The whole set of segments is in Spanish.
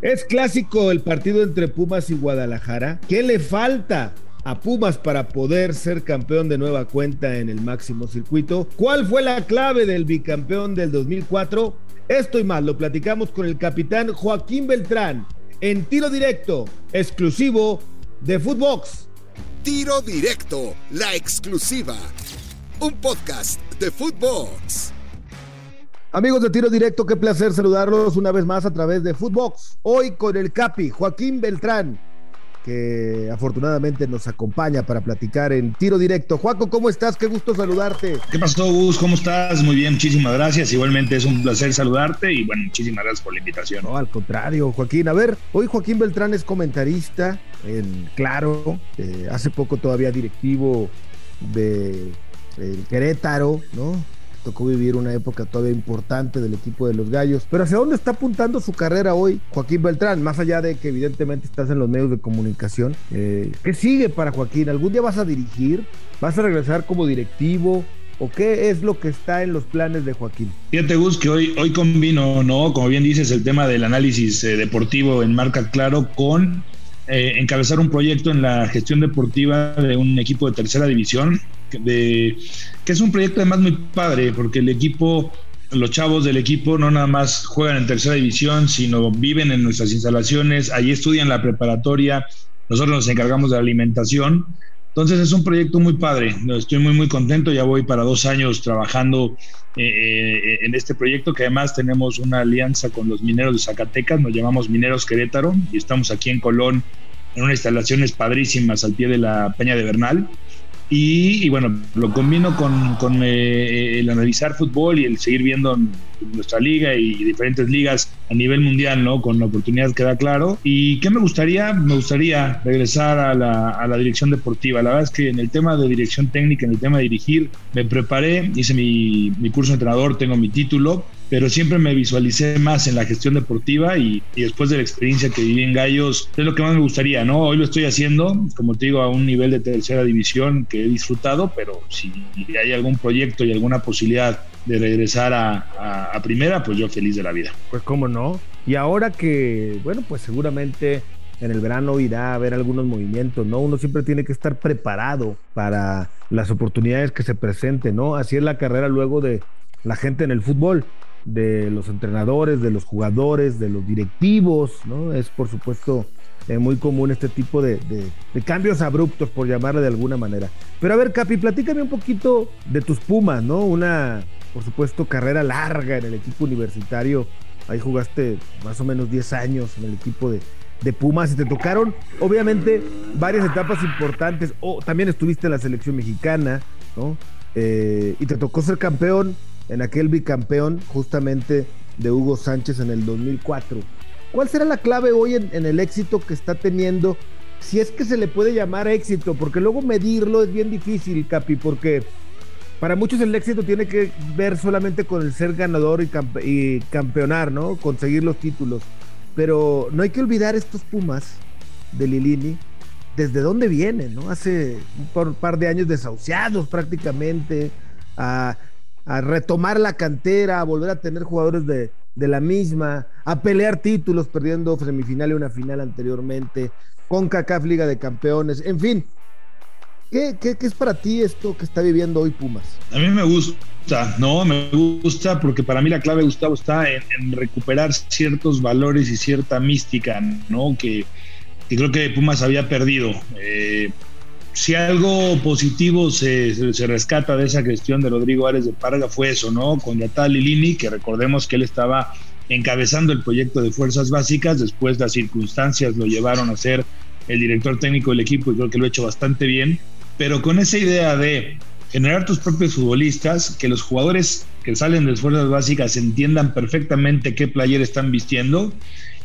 Es clásico el partido entre Pumas y Guadalajara. ¿Qué le falta a Pumas para poder ser campeón de nueva cuenta en el máximo circuito? ¿Cuál fue la clave del bicampeón del 2004? Esto y más lo platicamos con el capitán Joaquín Beltrán en tiro directo, exclusivo de Footbox. Tiro directo, la exclusiva. Un podcast de Footbox. Amigos de Tiro Directo, qué placer saludarlos una vez más a través de Footbox. Hoy con el Capi, Joaquín Beltrán, que afortunadamente nos acompaña para platicar en Tiro Directo. Joaco, ¿cómo estás? Qué gusto saludarte. ¿Qué pasó, Gus? ¿Cómo estás? Muy bien, muchísimas gracias. Igualmente es un placer saludarte y bueno, muchísimas gracias por la invitación. No, al contrario, Joaquín. A ver, hoy Joaquín Beltrán es comentarista en Claro, eh, hace poco todavía directivo de el Querétaro, ¿no? Tocó vivir una época todavía importante del equipo de los Gallos. Pero ¿hacia dónde está apuntando su carrera hoy Joaquín Beltrán? Más allá de que evidentemente estás en los medios de comunicación. Eh, ¿Qué sigue para Joaquín? ¿Algún día vas a dirigir? ¿Vas a regresar como directivo? ¿O qué es lo que está en los planes de Joaquín? Fíjate, Gus, que hoy, hoy combino, ¿no? Como bien dices, el tema del análisis eh, deportivo en marca claro con eh, encabezar un proyecto en la gestión deportiva de un equipo de tercera división de, que es un proyecto además muy padre, porque el equipo, los chavos del equipo no nada más juegan en tercera división, sino viven en nuestras instalaciones, allí estudian la preparatoria, nosotros nos encargamos de la alimentación. Entonces es un proyecto muy padre, estoy muy muy contento, ya voy para dos años trabajando eh, eh, en este proyecto que además tenemos una alianza con los mineros de Zacatecas, nos llamamos Mineros Querétaro y estamos aquí en Colón en unas instalaciones padrísimas al pie de la Peña de Bernal. Y, bueno, lo combino con, con eh, el analizar fútbol y el seguir viendo nuestra liga y diferentes ligas a nivel mundial, ¿no? Con la oportunidad que da claro. ¿Y qué me gustaría? Me gustaría regresar a la, a la dirección deportiva. La verdad es que en el tema de dirección técnica, en el tema de dirigir, me preparé, hice mi, mi curso de entrenador, tengo mi título, pero siempre me visualicé más en la gestión deportiva y, después de la experiencia que viví en Gallos, es lo que más me gustaría, ¿no? Hoy lo estoy haciendo, como te digo, a un nivel de tercera división que he disfrutado, pero si hay algún proyecto y alguna posibilidad de regresar a, a primera, pues yo feliz de la vida. Pues cómo no. Y ahora que, bueno, pues seguramente en el verano irá a haber algunos movimientos, ¿no? Uno siempre tiene que estar preparado para las oportunidades que se presenten, ¿no? Así es la carrera luego de la gente en el fútbol de los entrenadores, de los jugadores, de los directivos, ¿no? Es por supuesto eh, muy común este tipo de, cambios abruptos, por llamarle de alguna manera. Pero a ver, Capi, platícame un poquito de tus Pumas, ¿no? Una, por supuesto, carrera larga en el equipo universitario. Ahí jugaste más o menos 10 años en el equipo de, Pumas y te tocaron, obviamente, varias etapas importantes. O también estuviste en la selección mexicana, ¿no? Eh, y te tocó ser campeón en aquel bicampeón justamente de Hugo Sánchez en el 2004. ¿Cuál será la clave hoy en, el éxito que está teniendo? Si es que se le puede llamar éxito, porque luego medirlo es bien difícil, Capi, porque para muchos el éxito tiene que ver solamente con el ser ganador y, y campeonar, ¿no? Conseguir los títulos. Pero no hay que olvidar estos Pumas de Lilini, desde dónde vienen, ¿no? Hace un par de años desahuciados prácticamente, a a retomar la cantera, a volver a tener jugadores de, la misma, a pelear títulos perdiendo semifinal y una final anteriormente, con CACAF Liga de Campeones, en fin. ¿Qué, es para ti esto que está viviendo hoy Pumas? A mí me gusta, no, me gusta porque para mí la clave, Gustavo, está en, recuperar ciertos valores y cierta mística, ¿no? Que, creo que Pumas había perdido. Eh, si algo positivo se, rescata de esa gestión de Rodrigo Árez de Parga fue eso, ¿no? Con Yatal Lini, que recordemos que él estaba encabezando el proyecto de fuerzas básicas, después las circunstancias lo llevaron a ser el director técnico del equipo y creo que lo ha hecho bastante bien, pero con esa idea de generar tus propios futbolistas, que los jugadores que salen de fuerzas básicas entiendan perfectamente qué player están vistiendo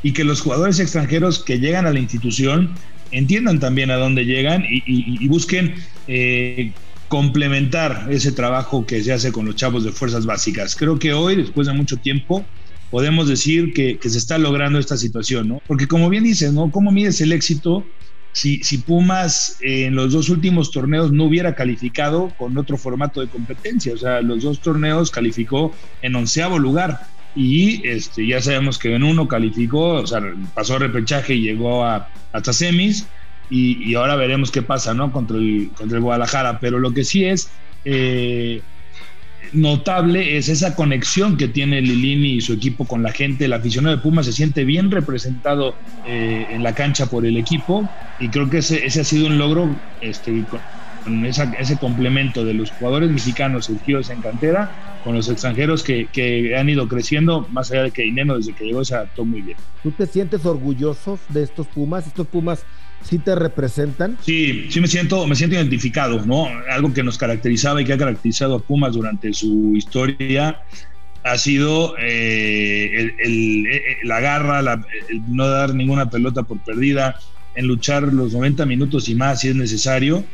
y que los jugadores extranjeros que llegan a la institución entiendan también a dónde llegan y, busquen eh, complementar ese trabajo que se hace con los chavos de fuerzas básicas. Creo que hoy, después de mucho tiempo, podemos decir que, se está logrando esta situación, ¿no? Porque como bien dices, ¿no? ¿Cómo mides el éxito si, si Pumas en los dos últimos torneos no hubiera calificado con otro formato de competencia? O sea, los dos torneos calificó en onceavo lugar y este, ya sabemos que en uno calificó, o sea, pasó repechaje y llegó a, hasta semis y, ahora veremos qué pasa, ¿no? Contra el, contra el Guadalajara, pero lo que sí es eh, notable es esa conexión que tiene Lilini y su equipo con la gente, el aficionado de Pumas se siente bien representado eh, en la cancha por el equipo y creo que ese, ese ha sido un logro este, con ese complemento de los jugadores mexicanos surgidos en cantera con los extranjeros que, que, han ido creciendo, más allá de que Ineno desde que llegó se adaptó muy bien. ¿Tú te sientes orgulloso de estos Pumas? ¿Estos Pumas sí te representan? Sí, sí me siento, me siento identificado, ¿no? Algo que nos caracterizaba y que ha caracterizado a Pumas durante su historia ha sido eh, el, la garra, el no dar ninguna pelota por perdida, en luchar los 90 minutos y más si es necesario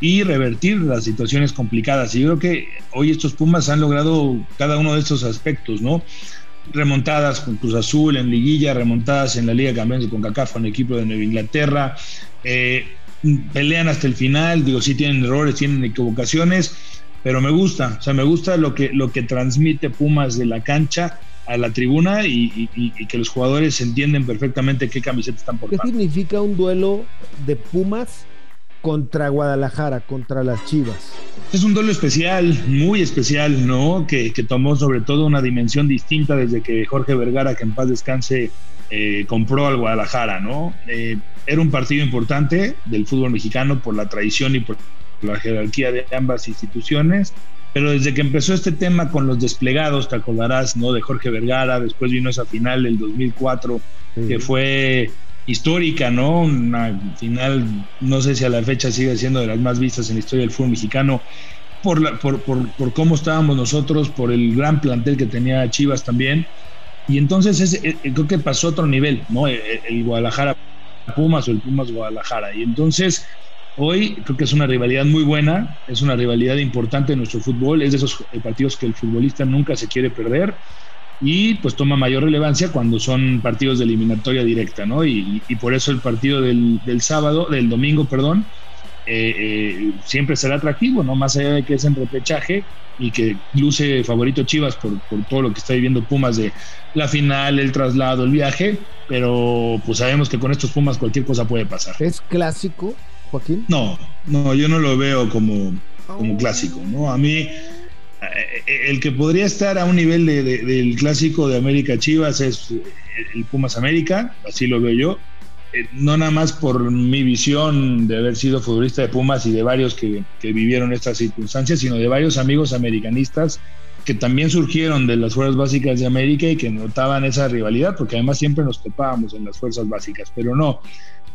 y revertir las situaciones complicadas. Y yo creo que hoy estos Pumas han logrado cada uno de estos aspectos, ¿no? Remontadas con Cruz Azul en liguilla, remontadas en la Liga de Campeones de CONCACAF en el equipo de Nueva Inglaterra, eh, pelean hasta el final, digo, sí tienen errores, tienen equivocaciones, pero me gusta, o sea, me gusta lo que, lo que transmite Pumas de la cancha a la tribuna y, y que los jugadores entienden perfectamente qué camiseta están portando. ¿Qué significa un duelo de Pumas contra Guadalajara, contra las Chivas. Es un duelo especial, muy especial, ¿no? Que, tomó sobre todo una dimensión distinta desde que Jorge Vergara, que en paz descanse, eh, compró al Guadalajara, ¿no? Eh, era un partido importante del fútbol mexicano por la tradición y por la jerarquía de ambas instituciones, pero desde que empezó este tema con los desplegados, te acordarás, ¿no? De Jorge Vergara, después vino esa final del 2004, que fue histórica, ¿no? Una final, no sé si a la fecha sigue siendo de las más vistas en la historia del fútbol mexicano, por, la, por, por, por cómo estábamos nosotros, por el gran plantel que tenía Chivas también. Y entonces eh, creo que pasó a otro nivel, ¿no? El, el, Guadalajara Pumas o el Pumas Guadalajara. Y entonces hoy creo que es una rivalidad muy buena, es una rivalidad importante en nuestro fútbol, es de esos partidos que el futbolista nunca se quiere perder y pues toma mayor relevancia cuando son partidos de eliminatoria directa, ¿no? Y, por eso el partido del, sábado, del domingo, perdón, eh, eh, siempre será atractivo, ¿no? Más allá de que es en repechaje y que luce favorito Chivas por, por todo lo que está viviendo Pumas de la final, el traslado, el viaje, pero pues sabemos que con estos Pumas cualquier cosa puede pasar. ¿Es clásico, Joaquín? No, no, yo no lo veo como, como clásico, ¿no? A mí el que podría estar a un nivel del clásico de América Chivas es el Pumas América, así lo veo yo. Eh, no nada más por mi visión de haber sido futbolista de Pumas y de varios que, vivieron estas circunstancias, sino de varios amigos americanistas que también surgieron de las fuerzas básicas de América y que notaban esa rivalidad, porque además siempre nos topábamos en las fuerzas básicas, pero no,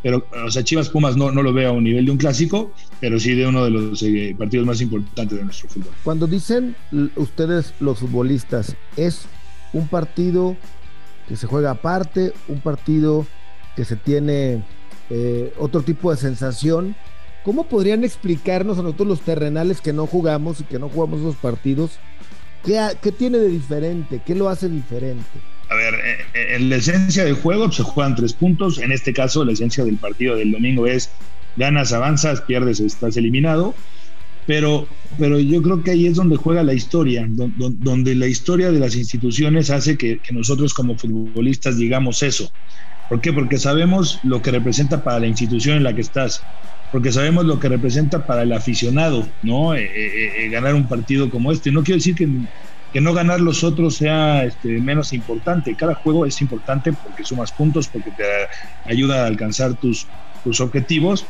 pero, o sea, Chivas Pumas no, no lo veo a un nivel de un clásico, pero sí de uno de los eh, partidos más importantes de nuestro fútbol. Cuando dicen ustedes los futbolistas, es un partido que se juega aparte, un partido que se tiene eh, otro tipo de sensación. ¿Cómo podrían explicarnos a nosotros los terrenales que no jugamos y que no jugamos esos partidos? ¿Qué, qué tiene de diferente? ¿Qué lo hace diferente? A ver, eh, eh, en la esencia del juego se juegan tres puntos. En este caso, la esencia del partido del domingo es ganas, avanzas, pierdes, estás eliminado. Pero, pero yo creo que ahí es donde juega la historia, donde la historia de las instituciones hace que, nosotros como futbolistas digamos eso. ¿Por qué? Porque sabemos lo que representa para la institución en la que estás, porque sabemos lo que representa para el aficionado, ¿no? Eh, ganar un partido como este. No quiero decir que que no ganar los otros sea este, menos importante. Cada juego es importante porque sumas puntos, porque te ayuda a alcanzar tus, tus objetivos.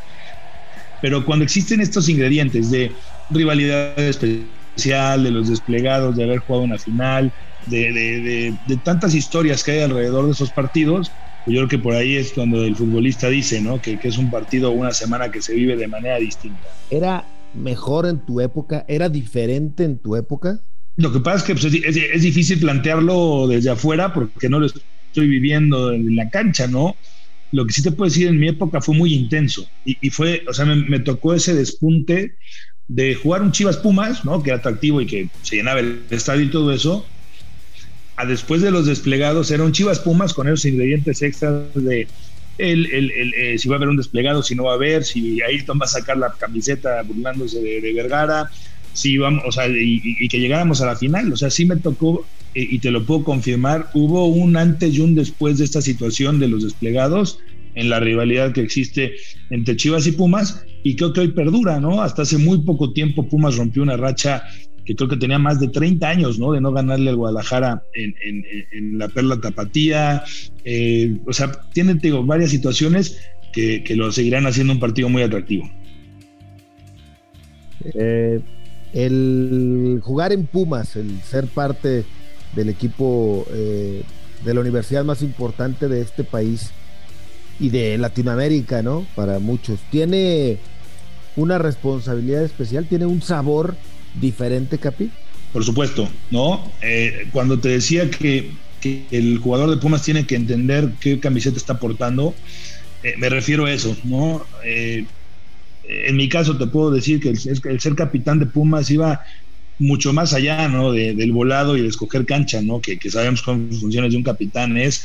Pero cuando existen estos ingredientes de rivalidad especial, de los desplegados, de haber jugado una final, de, de, tantas historias que hay alrededor de esos partidos, pues yo creo que por ahí es cuando el futbolista dice ¿no? que, que es un partido o una semana que se vive de manera distinta. ¿Era mejor en tu época? ¿Era diferente en tu época? Lo que pasa es que pues, es, difícil plantearlo desde afuera porque no lo estoy viviendo en la cancha, ¿no? Lo que sí te puedo decir en mi época fue muy intenso y, fue, o sea, me, tocó ese despunte de jugar un Chivas Pumas, ¿no? Que era atractivo y que se llenaba el estadio y todo eso. A después de los desplegados era un Chivas Pumas con esos ingredientes extras de el, el, el, eh, si va a haber un desplegado, si no va a haber, si Ayrton va a sacar la camiseta burlándose de Vergara, sí vamos, o sea, y, que llegáramos a la final. O sea, sí me tocó eh, y te lo puedo confirmar, hubo un antes y un después de esta situación de los desplegados en la rivalidad que existe entre Chivas y Pumas y creo que hoy perdura, ¿no? Hasta hace muy poco tiempo Pumas rompió una racha que creo que tenía más de 30 años, ¿no? De no ganarle al Guadalajara en, la Perla Tapatía. Eh, o sea, tiene, digo, varias situaciones que, lo seguirán haciendo un partido muy atractivo. Eh, el jugar en Pumas, el ser parte del equipo eh, de la universidad más importante de este país y de Latinoamérica, ¿no? Para muchos. Tiene una responsabilidad especial, tiene un sabor diferente, Capi. Por supuesto, ¿no? Eh, cuando te decía que, el jugador de Pumas tiene que entender qué camiseta está portando, eh, me refiero a eso, ¿no? En mi caso te puedo decir que el, ser capitán de Pumas iba mucho más allá, ¿no? del volado y de escoger cancha, ¿no? Que, sabemos cómo funciones de un capitán es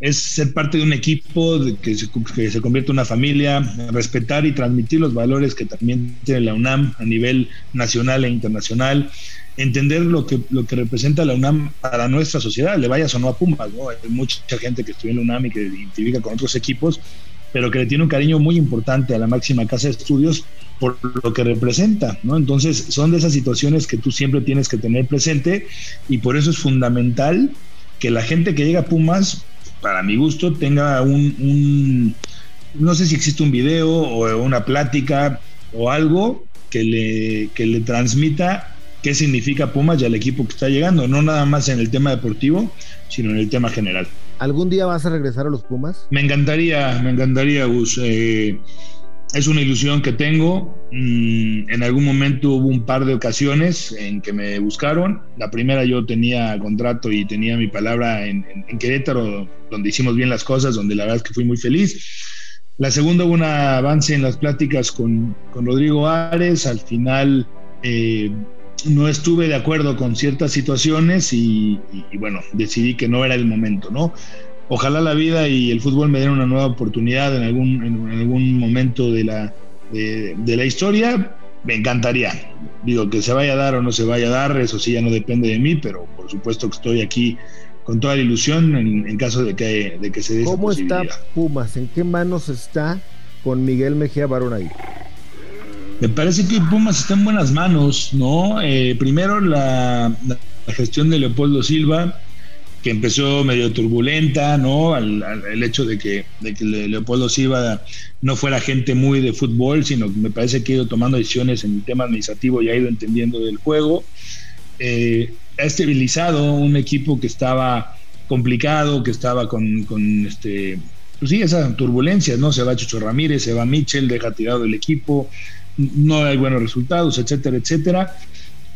es ser parte de un equipo de que, se, que se convierte en una familia, respetar y transmitir los valores que también tiene la UNAM a nivel nacional e internacional, entender lo que, lo que representa la UNAM para nuestra sociedad, le vayas o no a Pumas, ¿no? Hay mucha gente que estudia en la UNAM y que identifica con otros equipos, pero que le tiene un cariño muy importante a la máxima casa de estudios por lo que representa, ¿no? Entonces, son de esas situaciones que tú siempre tienes que tener presente y por eso es fundamental que la gente que llega a Pumas, para mi gusto, tenga un, no sé si existe un video o una plática o algo que le, que le transmita qué significa Pumas y al equipo que está llegando, no nada más en el tema deportivo, sino en el tema general. ¿Algún día vas a regresar a los Pumas? Me encantaría, me encantaría, Gus. Eh, es una ilusión que tengo. Mm, en algún momento hubo un par de ocasiones en que me buscaron. La primera yo tenía contrato y tenía mi palabra en, Querétaro, donde hicimos bien las cosas, donde la verdad es que fui muy feliz. La segunda hubo un avance en las pláticas con, Rodrigo Ares. Al final eh, no estuve de acuerdo con ciertas situaciones y, bueno, decidí que no era el momento, ¿no? Ojalá la vida y el fútbol me den una nueva oportunidad en algún, en, algún momento de la, de, la historia. Me encantaría. Digo, que se vaya a dar o no se vaya a dar, eso sí ya no depende de mí, pero por supuesto que estoy aquí con toda la ilusión en, caso de que, de que se dé ¿Cómo está Pumas? ¿En qué manos está con Miguel Mejía Barón ahí? Me parece que Pumas está en buenas manos, ¿no? Eh, primero la, gestión de Leopoldo Silva, que empezó medio turbulenta, ¿no? Al, el hecho de que, de que Leopoldo Silva no fuera gente muy de fútbol, sino que me parece que ha ido tomando decisiones en el tema administrativo y ha ido entendiendo del juego. Eh, ha estabilizado un equipo que estaba complicado, que estaba con, con este, pues sí, esas turbulencias, ¿no? Se va Chucho Ramírez, se va Michel, deja tirado el equipo no hay buenos resultados, etcétera, etcétera.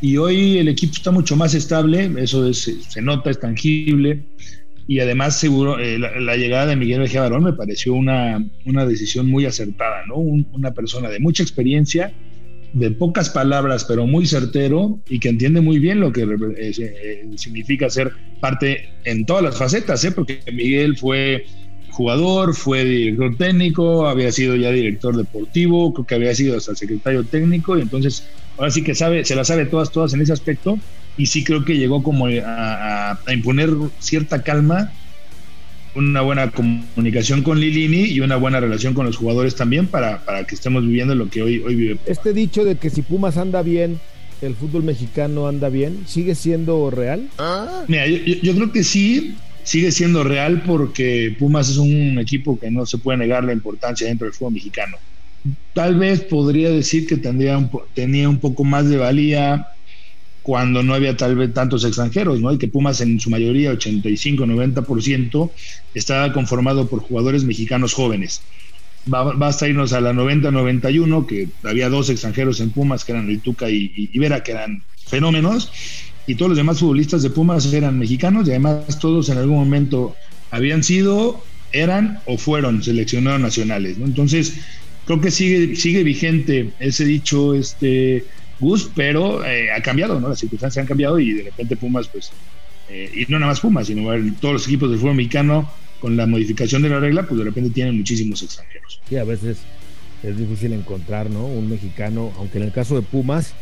Y hoy el equipo está mucho más estable, eso se nota, es tangible. Y además, seguro, eh, la, llegada de Miguel Mejía Barón me pareció una, una decisión muy acertada, ¿no? una persona de mucha experiencia, de pocas palabras, pero muy certero y que entiende muy bien lo que eh, eh, significa ser parte en todas las facetas, ¿eh? porque Miguel fue jugador, fue director técnico, había sido ya director deportivo, creo que había sido hasta secretario técnico, y entonces ahora sí que sabe, se la sabe todas, todas en ese aspecto, y sí creo que llegó como a, imponer cierta calma, una buena comunicación con Lilini y una buena relación con los jugadores también para, para que estemos viviendo lo que hoy, hoy vive. Este dicho de que si Pumas anda bien, el fútbol mexicano anda bien, ¿sigue siendo real? Mira, yo creo que sí, sigue siendo real porque Pumas es un equipo que no se puede negar la importancia dentro del fútbol mexicano. Tal vez podría decir que tendría un, tenía un poco más de valía cuando no había tal vez tantos extranjeros, ¿no? Y que Pumas en su mayoría, 85-90%, estaba conformado por jugadores mexicanos jóvenes. basta irnos a la 90-91, que había dos extranjeros en Pumas, que eran el Tuca y, y Vera, que eran fenómenos, y todos los demás futbolistas de Pumas eran mexicanos y además todos en algún momento habían sido, eran o fueron seleccionados nacionales. ¿no? Entonces, creo que sigue, sigue vigente ese dicho, este Gus, pero eh, ha cambiado, ¿no? Las circunstancias han cambiado y de repente Pumas, pues, eh, y no nada más Pumas, sino todos los equipos del fútbol mexicano, con la modificación de la regla, pues de repente tienen muchísimos extranjeros. Sí, a veces es difícil encontrar, ¿no? Un mexicano, aunque en el caso de Pumas,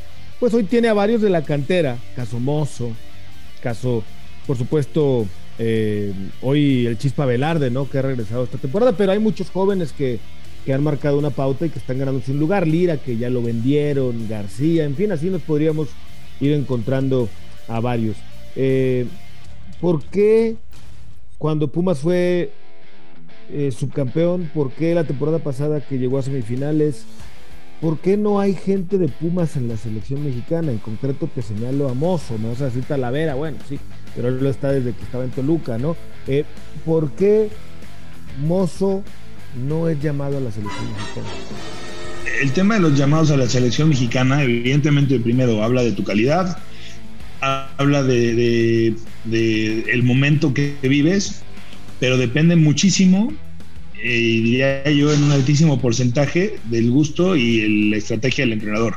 pues hoy tiene a varios de la cantera, caso Mozo, caso por supuesto, eh, hoy el Chispa Velarde, ¿no? Que ha regresado esta temporada, pero hay muchos jóvenes que, que han marcado una pauta y que están ganando sin lugar. Lira, que ya lo vendieron, García, en fin, así nos podríamos ir encontrando a varios. Eh, ¿Por qué cuando Pumas fue eh, subcampeón, por qué la temporada pasada que llegó a semifinales, por qué no hay gente de Pumas en la selección mexicana? En concreto te señalo a Mozo, me vas a decir Talavera, bueno, sí, pero él lo está desde que estaba en Toluca, ¿no? Eh, ¿Por qué Mozo no es llamado a la selección mexicana? El tema de los llamados a la selección mexicana, evidentemente, primero habla de tu calidad, habla de, el momento que vives, pero depende muchísimo, eh, diría yo, en un altísimo porcentaje del gusto y la estrategia del entrenador.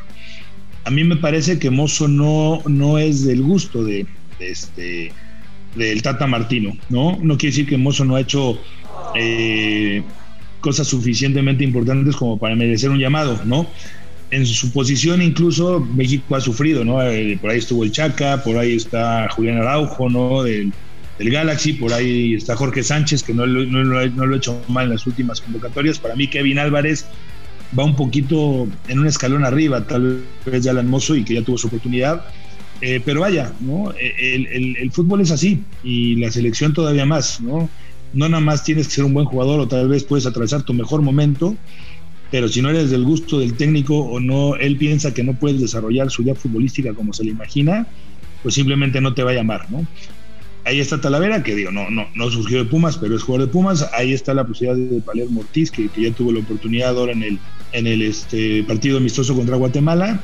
A mí me parece que Mozo no, no es del gusto de, este del Tata Martino, ¿no? No quiere decir que Mozo no ha hecho eh, cosas suficientemente importantes como para merecer un llamado, ¿no? En su posición incluso México ha sufrido, ¿no? Eh, por ahí estuvo el Chaca, por ahí está Julián Araujo, ¿no? Del, Galaxy, por ahí está Jorge Sánchez, que no, lo ha hecho mal en las últimas convocatorias. Para mí Kevin Álvarez va un poquito en un escalón arriba, tal vez ya Alan Mozo y que ya tuvo su oportunidad. Eh, pero vaya, ¿no? El, el, fútbol es así y la selección todavía más, ¿no? No nada más tienes que ser un buen jugador o tal vez puedes atravesar tu mejor momento, pero si no eres del gusto del técnico o no, él piensa que no puedes desarrollar su idea futbolística como se le imagina, pues simplemente no te va a llamar, ¿no? Ahí está Talavera, que digo, no, no, no surgió de Pumas, pero es jugador de Pumas. Ahí está la posibilidad de Palermo Ortiz, que, ya tuvo la oportunidad ahora en el, en el este, partido amistoso contra Guatemala.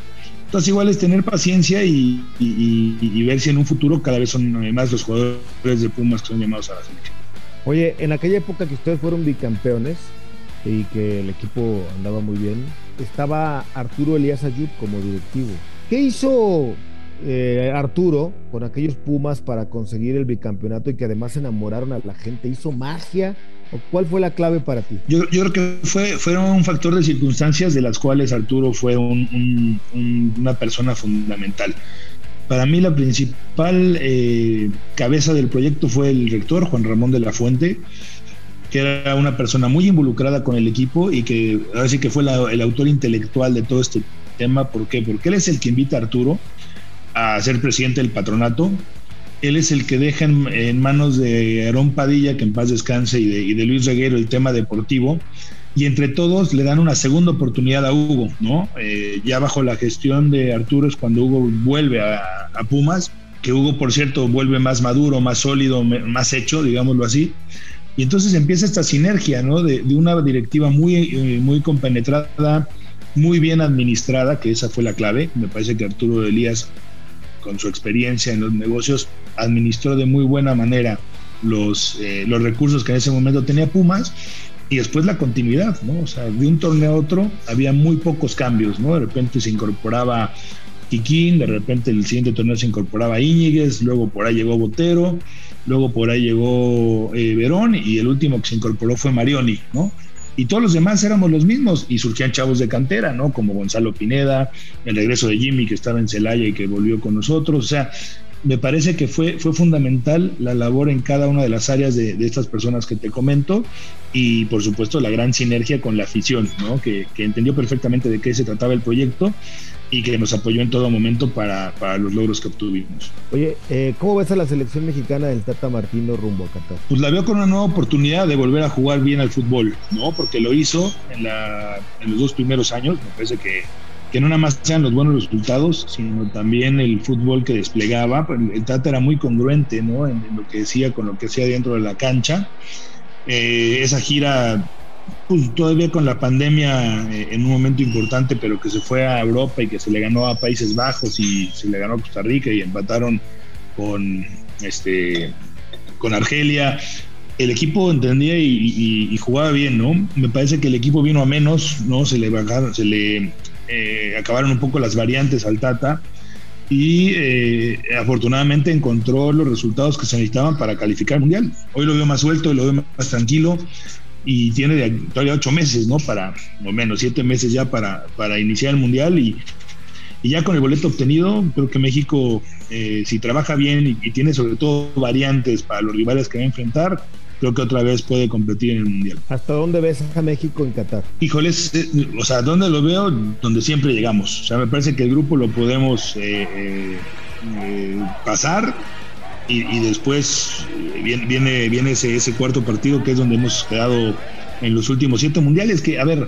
Entonces igual es tener paciencia y, y, ver si en un futuro cada vez son más los jugadores de Pumas que son llamados a la selección. Oye, en aquella época que ustedes fueron bicampeones, y que el equipo andaba muy bien, estaba Arturo Elías Ayub como directivo. ¿Qué hizo eh, Arturo con aquellos Pumas para conseguir el bicampeonato y que además enamoraron a la gente? ¿Hizo magia? ¿O cuál fue la clave para ti? Yo, creo que fue, fueron un factor de circunstancias de las cuales Arturo fue una persona fundamental. Para mí la principal eh, cabeza del proyecto fue el rector, Juan Ramón de la Fuente, que era una persona muy involucrada con el equipo y que ahora sí que fue el autor intelectual de todo este tema. ¿Por qué? Porque él es el que invita a Arturo a ser presidente del patronato. Él es el que deja en, manos de Aarón Padilla, que en paz descanse, y de, Luis Reguero el tema deportivo. Y entre todos le dan una segunda oportunidad a Hugo, ¿no? Eh, ya bajo la gestión de Arturo es cuando Hugo vuelve a, Pumas, que Hugo, por cierto, vuelve más maduro, más sólido, más hecho, digámoslo así y entonces empieza esta sinergia, ¿no? De, una directiva muy, eh, muy compenetrada, muy bien administrada, que esa fue la clave. Me parece que Arturo Elías, con su experiencia en los negocios, administró de muy buena manera los, eh, los recursos que en ese momento tenía Pumas. Y después la continuidad, ¿no? O sea, de un torneo a otro había muy pocos cambios, ¿no? De repente se incorporaba Kikín, de repente el siguiente torneo se incorporaba Íñiguez, luego por ahí llegó Botero, luego por ahí llegó eh, Verón y el último que se incorporó fue Marioni, ¿no? Y todos los demás éramos los mismos y surgían chavos de cantera, ¿no? Como Gonzalo Pineda, el regreso de Jimmy que estaba en Celaya y que volvió con nosotros, o sea, me parece que fue, fue fundamental la labor en cada una de las áreas de, estas personas que te comento y por supuesto la gran sinergia con la afición, ¿no? que, que entendió perfectamente de qué se trataba el proyecto y que nos apoyó en todo momento para, para los logros que obtuvimos. Oye, eh, ¿cómo ves a la selección mexicana del Tata Martino rumbo a Qatar? Pues la veo con una nueva oportunidad de volver a jugar bien al fútbol, ¿no? Porque lo hizo en, la, en los dos primeros años, me parece que, que no nada más sean los buenos resultados, sino también el fútbol que desplegaba. El Tata era muy congruente, ¿no? En, lo que decía con lo que hacía dentro de la cancha. Eh, esa gira pues todavía con la pandemia eh, en un momento importante, pero que se fue a Europa y que se le ganó a Países Bajos y se le ganó a Costa Rica y empataron con este con Argelia. El equipo entendía y, jugaba bien, ¿no? Me parece que el equipo vino a menos, ¿no? Se le bajaron, se le eh, acabaron un poco las variantes al Tata y eh, afortunadamente encontró los resultados que se necesitaban para calificar al mundial. Hoy lo veo más suelto, lo veo más tranquilo y tiene todavía ocho meses, ¿no? Para, o menos, siete meses ya para, para iniciar el Mundial y, Y ya con el boleto obtenido, creo que México, eh, si trabaja bien y, y, tiene sobre todo variantes para los rivales que va a enfrentar, creo que otra vez puede competir en el Mundial. ¿Hasta dónde ves a México en Qatar? Híjoles, eh, o sea, ¿dónde lo veo? Donde siempre llegamos. O sea, me parece que el grupo lo podemos eh, eh, pasar y, y después viene, viene, ese, ese cuarto partido que es donde hemos quedado en los últimos siete mundiales, que, a ver,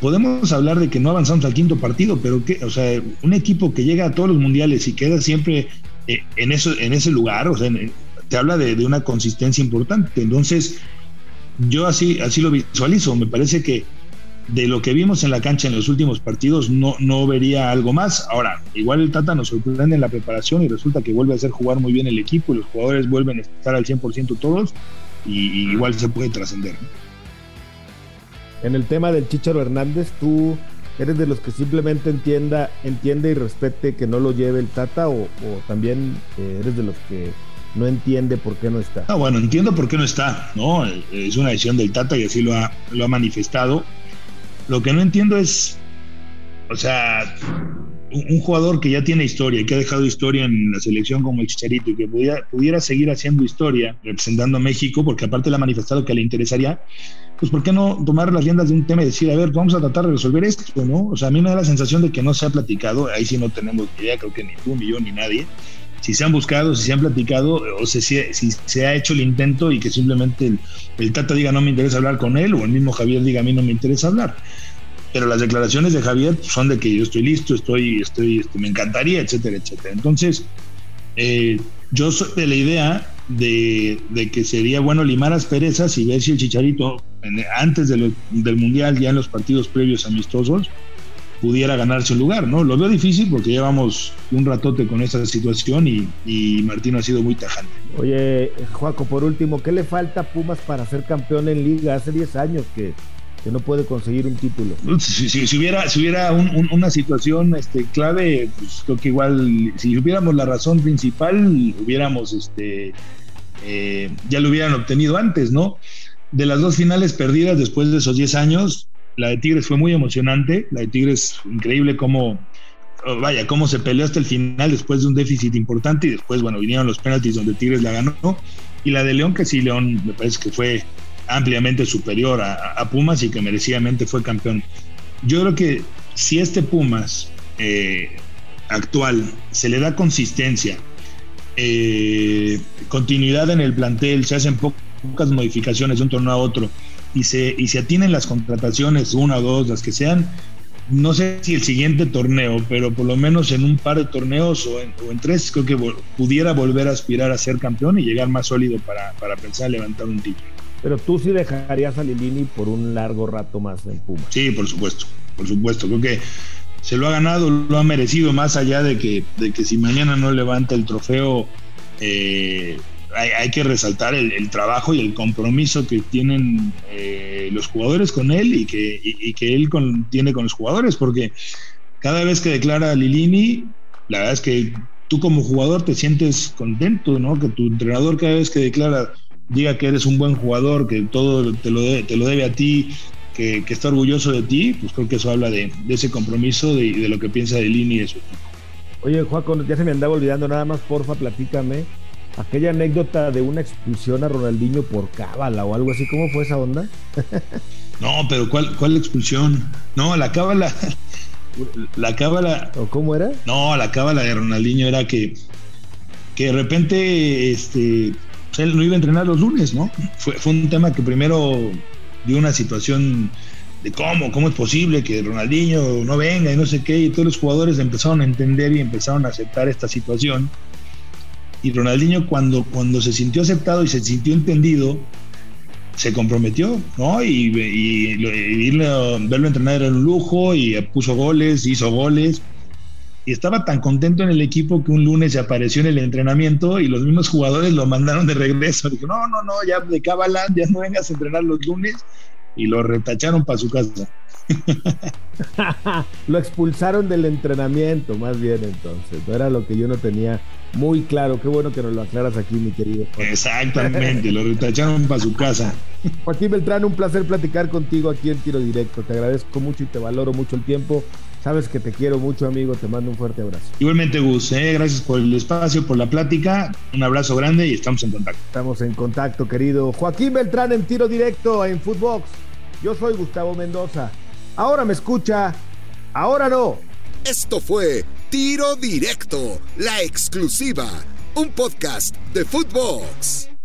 podemos hablar de que no avanzamos al quinto partido, pero que, o sea, un equipo que llega a todos los mundiales y queda siempre en, eso, en ese lugar, o sea, en, te habla de, de, una consistencia importante. Entonces, yo así, así lo visualizo. Me parece que de lo que vimos en la cancha en los últimos partidos, no, no vería algo más. Ahora, igual el Tata nos sorprende en la preparación y resulta que vuelve a hacer jugar muy bien el equipo y los jugadores vuelven a estar al 100% todos y, y, igual se puede trascender. En el tema del Chicharo Hernández, tú eres de los que simplemente entienda, entiende y respete que no lo lleve el Tata o, o también eh, eres de los que no entiende por qué no está. Ah, bueno, entiendo por qué no está, ¿no? Es una decisión del Tata y así lo ha, lo ha manifestado. Lo que no entiendo es, o sea, un, jugador que ya tiene historia que ha dejado historia en la selección como el y que pudiera, pudiera seguir haciendo historia representando a México, porque aparte le ha manifestado que le interesaría, pues ¿por qué no tomar las riendas de un tema y decir, a ver, vamos a tratar de resolver esto, ¿no? O sea, a mí me da la sensación de que no se ha platicado, ahí sí no tenemos idea, creo que ni tú, ni yo, ni nadie, si se han buscado, si se han platicado, o si, si se ha hecho el intento y que simplemente el, Tata diga no me interesa hablar con él, o el mismo Javier diga a mí no me interesa hablar. Pero las declaraciones de Javier son de que yo estoy listo, estoy, estoy, este, me encantaría, etcétera, etcétera. Entonces, eh, yo soy de la idea de, de, que sería bueno limar asperezas y ver si el Chicharito, antes de del Mundial, ya en los partidos previos amistosos, pudiera ganarse un lugar, ¿no? Lo veo difícil porque llevamos un ratote con esta situación y, y Martino ha sido muy tajante. Oye, Juaco, por último, ¿qué le falta a Pumas para ser campeón en liga? Hace 10 años que, que no puede conseguir un título. Si, si, si hubiera, si hubiera un, un, una situación este, clave, pues creo que igual, si hubiéramos la razón principal, hubiéramos, este, eh, ya lo hubieran obtenido antes, ¿no? De las dos finales perdidas después de esos 10 años, la de Tigres fue muy emocionante, la de Tigres increíble cómo, oh, vaya, cómo se peleó hasta el final después de un déficit importante y después, bueno, vinieron los penaltis donde Tigres la ganó. Y la de León, que sí, León me parece que fue ampliamente superior a, a Pumas y que merecidamente fue campeón. Yo creo que si este Pumas eh, actual se le da consistencia, eh, continuidad en el plantel, se hacen pocas modificaciones de un torneo a otro, y se, y se atienen las contrataciones, una o dos, las que sean, no sé si el siguiente torneo, pero por lo menos en un par de torneos o en, o en tres, creo que vol pudiera volver a aspirar a ser campeón y llegar más sólido para, para pensar en levantar un título. Pero tú sí dejarías a Lilini por un largo rato más en Puma. Sí, por supuesto, por supuesto. Creo que se lo ha ganado, lo ha merecido, más allá de que, de que si mañana no levanta el trofeo, eh, hay, que resaltar el, trabajo y el compromiso que tienen eh, los jugadores con él y que, él tiene con los jugadores, porque cada vez que declara Lilini, la verdad es que tú como jugador te sientes contento, ¿no? Que tu entrenador cada vez que declara diga que eres un buen jugador, que todo te lo, de, te lo debe a ti, que, está orgulloso de ti, pues creo que eso habla de, de ese compromiso de, de, lo que piensa de Lini y de su equipo. Oye, Juaco, ya se me andaba olvidando nada más, porfa, platícame aquella anécdota de una expulsión a Ronaldinho por cábala o algo así, ¿cómo fue esa onda? no, pero ¿cuál, cuál expulsión? No, la cábala. La cábala. ¿O cómo era? No, la cábala de Ronaldinho era que, que de repente este, pues él no iba a entrenar los lunes, ¿no? Fue, fue un tema que primero dio una situación de cómo, cómo es posible que Ronaldinho no venga y no sé qué, y todos los jugadores empezaron a entender y empezaron a aceptar esta situación y Ronaldinho cuando, cuando se sintió aceptado y se sintió entendido, se comprometió, ¿no? Y, y, y verlo entrenar era un lujo y puso goles, hizo goles. Y estaba tan contento en el equipo que un lunes se apareció en el entrenamiento y los mismos jugadores lo mandaron de regreso. Dijo, no, no, no, ya de cábala, ya no vengas a entrenar los lunes. Y lo retacharon para su casa. lo expulsaron del entrenamiento, más bien entonces. No era lo que yo no tenía muy claro. Qué bueno que nos lo aclaras aquí, mi querido. Exactamente, lo retacharon para su casa. Joaquín Beltrán, un placer platicar contigo aquí en Tiro Directo. Te agradezco mucho y te valoro mucho el tiempo. Sabes que te quiero mucho, amigo. Te mando un fuerte abrazo. Igualmente, Gus. Eh, gracias por el espacio, por la plática. Un abrazo grande y estamos en contacto. Estamos en contacto, querido. Joaquín Beltrán en Tiro Directo en Footbox. Yo soy Gustavo Mendoza. Ahora me escucha, ahora no. Esto fue Tiro Directo, la exclusiva, un podcast de Footbox.